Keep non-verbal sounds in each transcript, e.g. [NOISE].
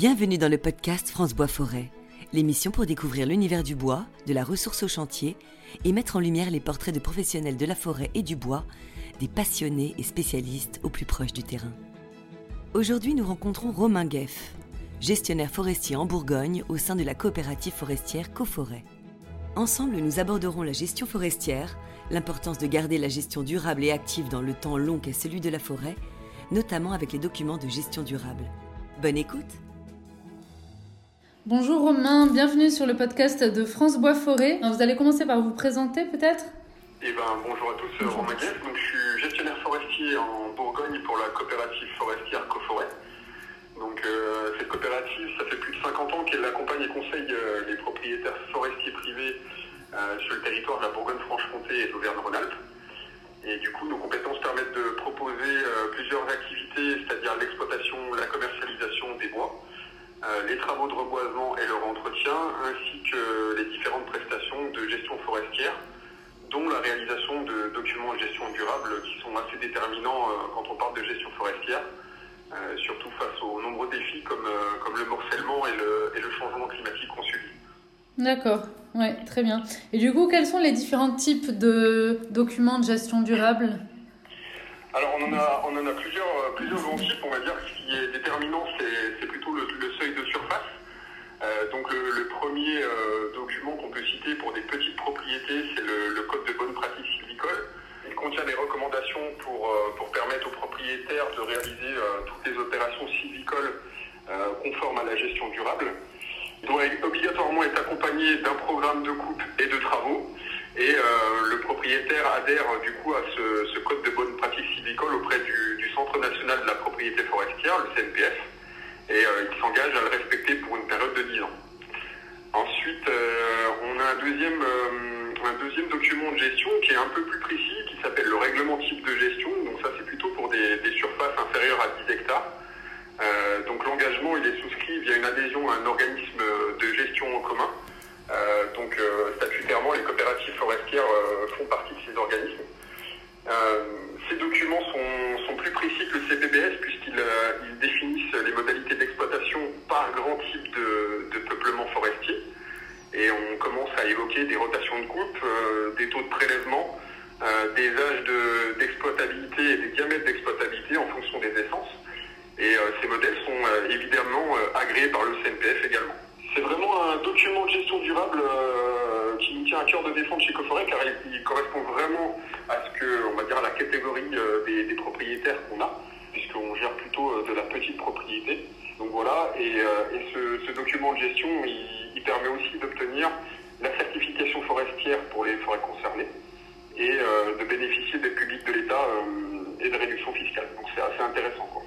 Bienvenue dans le podcast France Bois Forêt, l'émission pour découvrir l'univers du bois, de la ressource au chantier et mettre en lumière les portraits de professionnels de la forêt et du bois, des passionnés et spécialistes au plus proche du terrain. Aujourd'hui, nous rencontrons Romain Gueff, gestionnaire forestier en Bourgogne au sein de la coopérative forestière Coforêt. Ensemble, nous aborderons la gestion forestière, l'importance de garder la gestion durable et active dans le temps long qu'est celui de la forêt, notamment avec les documents de gestion durable. Bonne écoute Bonjour Romain, bienvenue sur le podcast de France Bois Forêt. Vous allez commencer par vous présenter peut-être? Eh ben, bonjour à tous, bonjour. Romain. Donc, je suis gestionnaire forestier en Bourgogne pour la coopérative forestière Coforêt. Donc, euh, cette coopérative, ça fait plus de 50 ans qu'elle accompagne et conseille euh, les propriétaires forestiers privés euh, sur le territoire de la Bourgogne-Franche-Comté et de l'Auvergne-Rhône-Alpes. Et du coup, nos compétences permettent de proposer plusieurs activités, c'est-à-dire l'exploitation, la commercialisation des bois, les travaux de reboisement et leur entretien, ainsi que les différentes prestations de gestion forestière, dont la réalisation de documents de gestion durable qui sont assez déterminants quand on parle de gestion forestière. Euh, surtout face aux nombreux défis comme, euh, comme le morcellement et le, et le changement climatique qu'on subit. D'accord, ouais, très bien. Et du coup, quels sont les différents types de documents de gestion durable? Alors on en a, on en a plusieurs, euh, plusieurs grands types, on va dire. Ce qui est déterminant, c'est plutôt le, pour des petites propriétés, c'est le, Code de bonne pratique sylvicole. Il contient des recommandations pour, pour permettre aux propriétaires de réaliser toutes les opérations sylvicoles euh, conformes à la gestion durable. Il doit obligatoirement être accompagné d'un programme de coupe et de travaux. Et euh, le propriétaire adhère du coup à ce, code de bonne pratique sylvicole auprès du, Centre national de la propriété forestière, le CNPF, et euh, il s'engage à le respecter pour une période de 10 ans. Ensuite, a un deuxième, un deuxième document de gestion qui est un peu plus précis, qui s'appelle le règlement type de gestion. Donc ça, c'est plutôt pour des, surfaces inférieures à 10 hectares. Euh, donc l'engagement, il est souscrit via une adhésion à un organisme de gestion en commun. Euh, donc euh, statutairement, les coopératives forestières font partie de ces organismes. ces documents sont, plus précis que le CPBS puisqu'ils définissent les modalités d'exploitation par grand type de, peuplement forestier. Et on commence à évoquer des rotations de coupe, des taux de prélèvement, des âges d'exploitabilité et des diamètres d'exploitabilité en fonction des essences. Et euh, ces modèles sont euh, évidemment euh, agréés par le CNPF également. C'est vraiment un document de gestion durable qui nous tient à cœur de défendre chez Coforêt car il, correspond vraiment à ce que, on va dire, à la catégorie des, propriétaires qu'on a, puisqu'on gère plutôt de la petite propriété. Donc voilà, et, ce, document de gestion, il, permet aussi d'obtenir la certification forestière pour les forêts concernées et de bénéficier des publics de l'État et de réduction fiscale. Donc c'est assez intéressant. Quoi.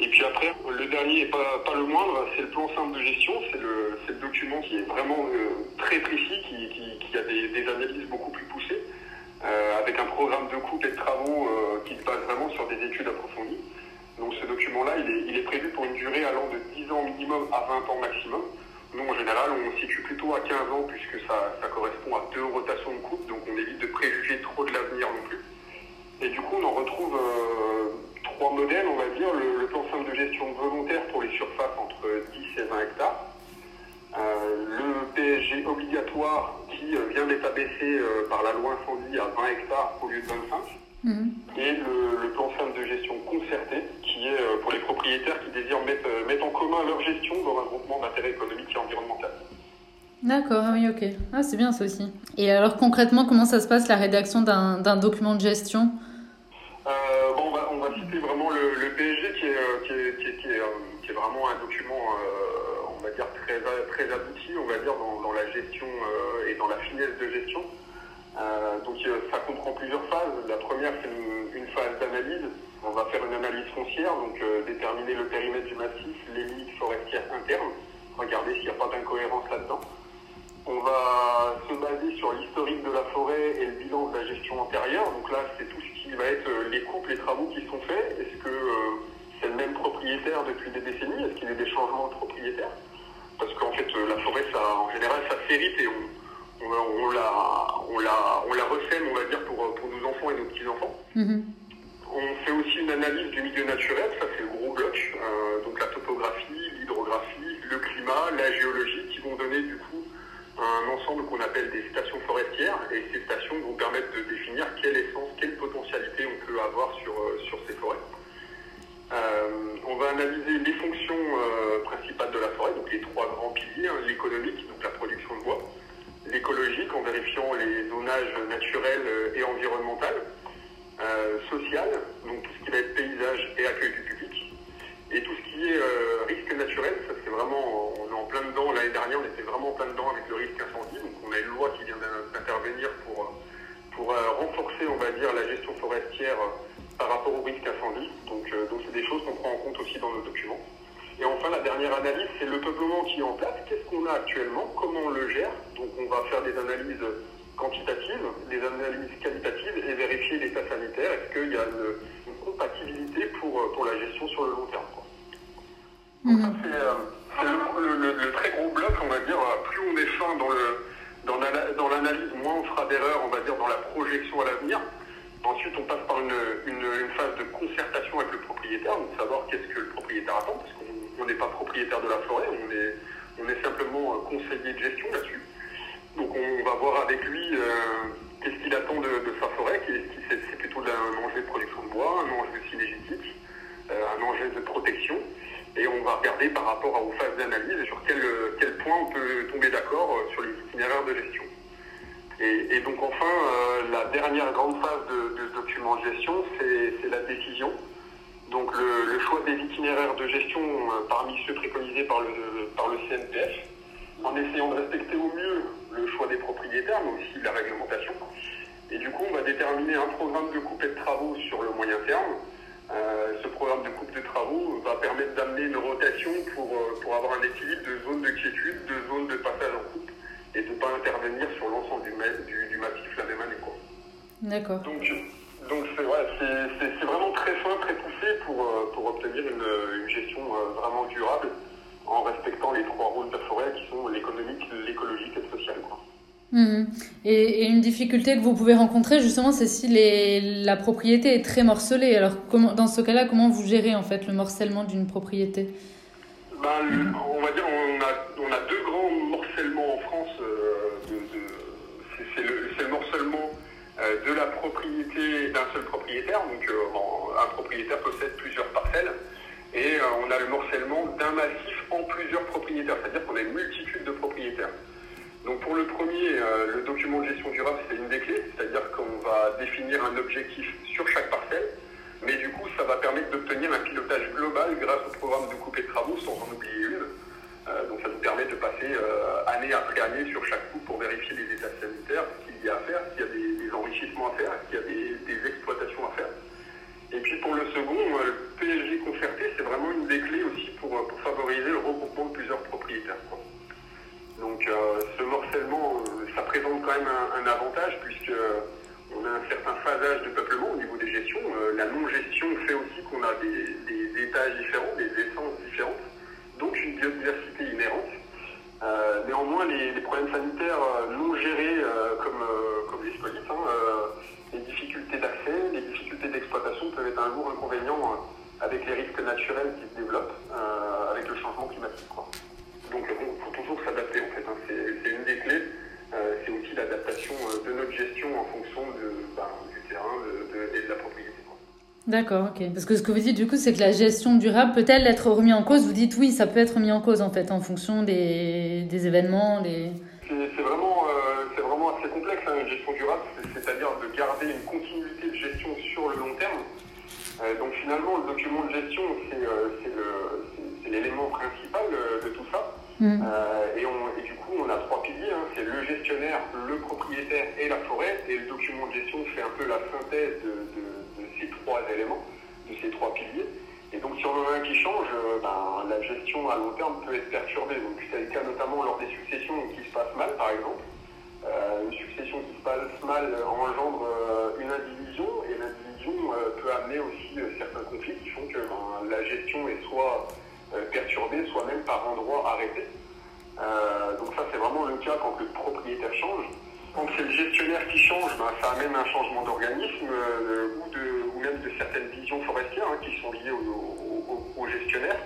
Et puis après, le dernier et pas, le moindre, c'est le plan simple de gestion. C'est le, document qui est vraiment euh, très précis, qui, qui, qui a des, analyses beaucoup plus poussées, euh, avec un programme de coupe et de travaux euh, qui se base vraiment sur des études approfondies. Donc ce document-là, il est, il est, prévu pour une durée allant de 10 ans minimum à 20 ans maximum. Nous, en général, on situe plutôt à 15 ans puisque ça, ça correspond à deux rotations de coupe, donc on évite de préjuger trop de l'avenir non plus. Et du coup, on en retrouve trois modèles, on va dire. Le, plan simple de gestion volontaire pour les surfaces entre 10 et 20 hectares. Euh, le PSG obligatoire qui euh, vient d'être abaissé euh, par la loi incendie à 20 hectares au lieu de 25. Mhm. Et le, plan simple de gestion concerté qui est pour les propriétaires qui désirent mettre, mettre en commun gestion dans un groupement d'intérêt économique et environnemental. D'accord, ah oui, ok. Ah, c'est bien ça aussi. Et alors concrètement, comment ça se passe la rédaction d'un document de gestion? Vraiment le, PSG qui est, euh, euh, qui est, vraiment un document, euh, on va dire, très, très abouti, on va dire, dans, la gestion et dans la finesse de gestion. donc ça comprend plusieurs phases. La première, c'est une. On va faire une analyse foncière, donc déterminer le périmètre du massif, les limites forestières internes, regarder s'il n'y a pas d'incohérence là-dedans. On va se baser sur l'historique de la forêt et le bilan de la gestion antérieure. Donc là, c'est tout ce qui va être euh, les coupes, les travaux qui sont faits. Est-ce que euh, c'est le même propriétaire depuis des décennies? Est-ce qu'il y a des changements de propriétaire? Parce qu'en fait, euh, la forêt, ça, en général, ça s'hérite et on, on, la, on, la, on la on va dire, pour, pour nos enfants et nos petits-enfants. Mm-hmm. On fait aussi une analyse du milieu naturel, ça c'est le gros bloc, donc la topographie, l'hydrographie, et ces stations vont permettre de définir quelle essence, quelle potentialité on peut avoir sur, sur ces forêts. on va analyser les fonctions principales de la forêt, donc les trois grands piliers, hein, l'économique, donc la production de bois, l'écologique en vérifiant les naturels et environnementaux, social, donc tout ce qui va être paysage et accueil du public, et tout ce qui est risque naturel, ça c'est vraiment, on est en plein dedans, l'année dernière on était vraiment en plein dedans avec le risque incendie, donc on a une loi qui vient d'intervenir pour, pour renforcer, on va dire, la gestion forestière par rapport au risque incendie, donc donc c'est des choses qu'on prend en compte aussi dans nos documents. Et enfin, la dernière analyse, c'est le peuplement qui est en place. Qu'est-ce qu'on a actuellement? Comment on le gère? Donc, on va faire des analyses quantitatives, des analyses qualitatives et vérifier l'état sanitaire. Est-ce qu'il y a une, une, compatibilité pour, pour la gestion sur le long terme quoi. Donc, ça, c'est le, le, le, très gros bloc, on va dire. Plus on est fin dans le dans l'analyse, moins on fera d'erreurs, on va dire, dans la projection à l'avenir. Ensuite, on passe par une, une, une, phase de concertation avec le propriétaire, donc savoir qu'est-ce que le propriétaire attend, parce qu'on n'est pas propriétaire de la forêt, on est, on est simplement conseiller de gestion là-dessus. Donc on va voir avec lui euh, qu'est-ce qu'il attend de, de, sa forêt, c'est plutôt un enjeu de production de bois, un enjeu synergétique, euh, un enjeu de protection, et on va regarder par rapport aux phases d'analyse sur quel, point on peut tomber d'accord sur les itinéraires de gestion. Et, donc enfin, euh, la dernière grande phase de, de ce document de gestion, c'est la décision. Donc le, choix des itinéraires de gestion euh, parmi ceux préconisés par le, par le CNPF, en essayant de respecter au mieux le choix des propriétaires, mais aussi la réglementation. Et du coup, on va déterminer un programme de coupe de travaux sur le moyen terme. Euh, ce programme de coupe de travaux va permettre d'amener une rotation pour, pour avoir un équilibre de zones de quiétude, de zones de passage en coupe et de ne pas intervenir sur l'ensemble du, du, du, massif la même année. D'accord. Donc, donc c'est ouais, vraiment très fin, très poussé pour, pour obtenir une, une gestion vraiment durable en respectant les trois rôles de la forêt qui sont l'économique, l'écologique et le social. Quoi. Mmh. Et, et, une difficulté que vous pouvez rencontrer justement, c'est si les, la propriété est très morcelée. Alors comment, dans ce cas-là, comment vous gérez en fait le morcellement d'une propriété? Le, On va dire on a, on a deux grands morcellements en France. Euh, c'est le, le, morcellement euh, de la propriété d'un seul propriétaire. Donc euh, un propriétaire possède plusieurs parcelles. Et on a le morcellement d'un massif c'est-à-dire qu'on a une multitude de propriétaires. Donc pour le premier, euh, le document de gestion durable, c'est une des clés, c'est-à-dire qu'on va définir un objectif sur chaque parcelle, mais du coup, ça va permettre d'obtenir un pilotage global grâce au programme de coupe et de travaux, sans en oublier une. Euh, donc ça nous permet de passer année après année sur chaque coup pour vérifier les états sanitaires, ce qu'il y a à faire, s'il y a des, des, enrichissements à faire, s'il y a des, des exploitations à faire. Et puis pour le second, le PSG concerté, c'est vraiment une des clés aussi pour, pour favoriser le regroupement de plusieurs propriétaires. Quoi. Donc euh, ce morcellement, ça présente quand même un, un avantage puisque on a un certain phasage de peuplement au niveau des gestions. Euh, la non-gestion fait aussi qu'on a des, des, étages différents, des essences différentes, donc une biodiversité inhérente. Euh, néanmoins, les, les, problèmes sanitaires non gérés comme, comme les scolytes, hein, les difficultés d'accès, les difficultés d'exploitation peuvent être un lourd inconvénient les risques naturels qui se développent euh, avec le changement climatique. Quoi. Donc il bon, faut toujours s'adapter en fait. Hein. C'est une des clés. Euh, c'est aussi l'adaptation de notre gestion en fonction de, ben, du terrain de, de, et de la propriété. D'accord, ok. Parce que ce que vous dites du coup, c'est que la gestion durable peut-elle être remise en cause Vous dites oui, ça peut être remis en cause en fait en fonction des, des événements, des. C'est vraiment, euh, vraiment assez complexe hein, une gestion durable, c'est-à-dire de garder une continuité de gestion sur le long terme. Euh, donc finalement, le document de gestion, c'est euh, l'élément principal euh, de tout ça. Mmh. Et, on, et, du coup, on a trois piliers. Hein. C'est le gestionnaire, le propriétaire et la forêt. Et le document de gestion fait un peu la synthèse de, de, de ces trois éléments, de ces trois piliers. Et donc, si on en a un qui change, ben, la gestion à long terme peut être perturbée. Donc, c'est le cas notamment lors des successions qui se passent mal, par exemple. Euh, une succession qui se passe mal engendre euh, une indivision euh, peut amener aussi certains conflits qui font que ben, la gestion est soit perturbée, soit même par endroits arrêtée. donc ça c'est vraiment le cas quand le propriétaire change. Quand c'est le gestionnaire qui change, ben, ça amène un changement d'organisme ou, même de certaines visions forestières hein, qui sont liées au, gestionnaire.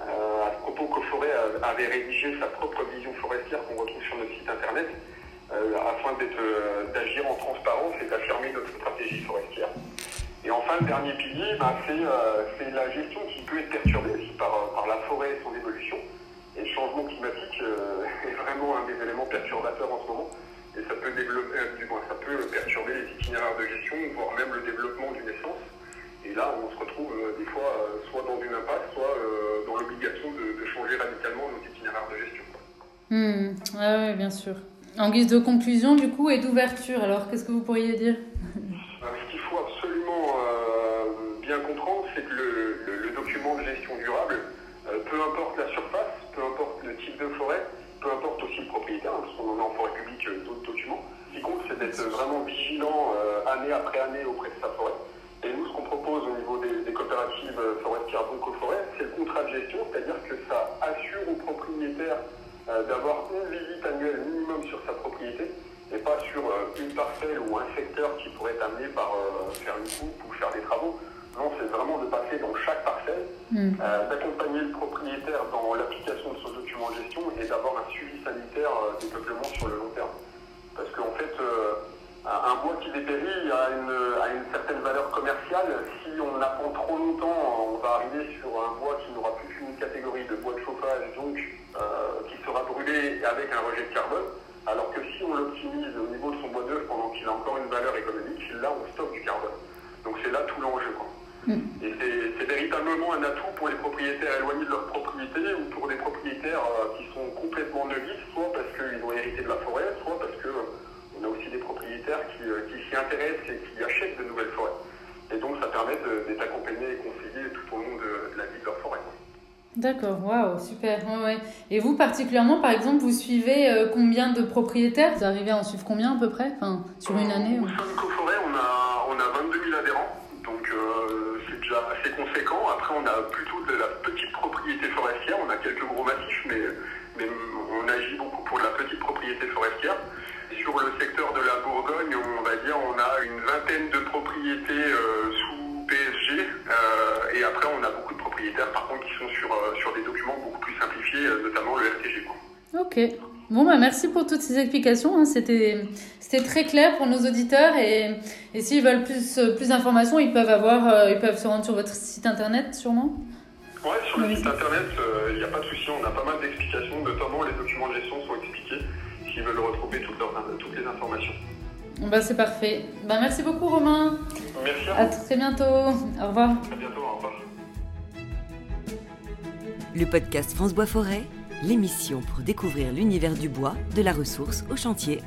à ce propos, Coforêt avait rédigé sa propre vision forestière qu'on retrouve sur notre site internet. Euh, afin d'agir en transparence et d'affirmer notre stratégie forestière. Et enfin, le dernier pilier, ben, c'est la gestion qui peut être perturbée aussi par, par la forêt et son évolution. Et le changement climatique [LAUGHS] est vraiment un des éléments perturbateurs en ce moment et ça peut, développer, du moins, ça peut perturber les itinéraires de gestion, voire même le développement d'une essence. Et là, on se retrouve euh, des fois euh, soit dans une impasse, soit euh, dans l'obligation de, changer radicalement nos itinéraires de gestion. Hmm. oui, bien sûr. En guise de conclusion, du coup, et d'ouverture, alors qu'est-ce que vous pourriez dire? Ce qu'il faut absolument bien comprendre, c'est que le, document de gestion durable, peu importe la surface, peu importe le type de forêt, peu importe aussi le propriétaire, hein, parce qu'on en a en forêt publique euh, d'autres documents. Ce qui compte, c'est d'être vraiment vigilant euh, année après année auprès de sa forêt. Et nous, ce qu'on propose au niveau des, coopératives euh, forestières donc aux forêts, c'est le contrat de gestion, c'est-à-dire que ça assure au propriétaire d'avoir une visite annuelle minimum sur sa propriété et pas sur une parcelle ou un secteur qui pourrait être amené par faire une coupe ou faire des travaux. Non, c'est vraiment de passer dans chaque parcelle, hmm. euh, d'accompagner le propriétaire dans l'application de son document de gestion et d'avoir un suivi sanitaire euh, des peuplements sur le long terme. Parce qu'en fait, euh, un bois qui dépérit a une, a une, certaine valeur commerciale. Si on attend trop longtemps, on va arriver sur un bois qui n'aura plus qu'une catégorie de bois de chauffage, donc qui sera brûlé avec un rejet de carbone. Alors que si on l'optimise au niveau de son bois d'œuvre pendant qu'il a encore une valeur économique, là on stocke du carbone. Donc c'est là tout l'enjeu. Véritablement un atout pour les propriétaires éloignés de leur propriété ou pour des propriétaires euh, qui sont complètement novices, soit parce qu'ils ont hérité de la forêt, soit parce qu'on euh, a aussi des propriétaires euh, qui, s'y intéressent et qui achètent de nouvelles forêts. Et donc ça permet d'être accompagné et conseillé tout au long de, la vie de leur forêt. D'accord, waouh, super. Et vous particulièrement, par exemple, vous suivez combien de propriétaires? Vous arrivez à en suivre combien à peu près? Enfin, Sur une année sein de Coforêt, on a, on a 22 000 adhérents. Donc déjà assez Après, on a plutôt de la petite propriété forestière. On a quelques gros massifs, mais, on agit beaucoup pour la petite propriété forestière. Sur le secteur de la Bourgogne, on va dire, on a une vingtaine de propriétés euh, sous PSG. Euh, et après, on a beaucoup de propriétaires, par contre, qui sont sur, euh, sur des documents beaucoup plus simplifiés, notamment le RTG. Ok. Bon, bah, merci pour toutes ces explications. Hein. C'était, c'était très clair pour nos auditeurs. Et, et s'ils veulent plus, plus d'informations, ils peuvent avoir, euh, ils peuvent se rendre sur votre site internet, sûrement. Ouais, sur le site internet, euh, il n'y a pas de souci. On a pas mal d'explications, notamment les documents de gestion sont expliqués s'ils veulent retrouver toutes, toutes les informations. Bah, c'est parfait. Bah, merci beaucoup, Romain. Merci à, à très bientôt. Au revoir. À bientôt, au revoir. Le podcast France Bois Forêt l'émission pour découvrir l'univers du bois, de la ressource au chantier.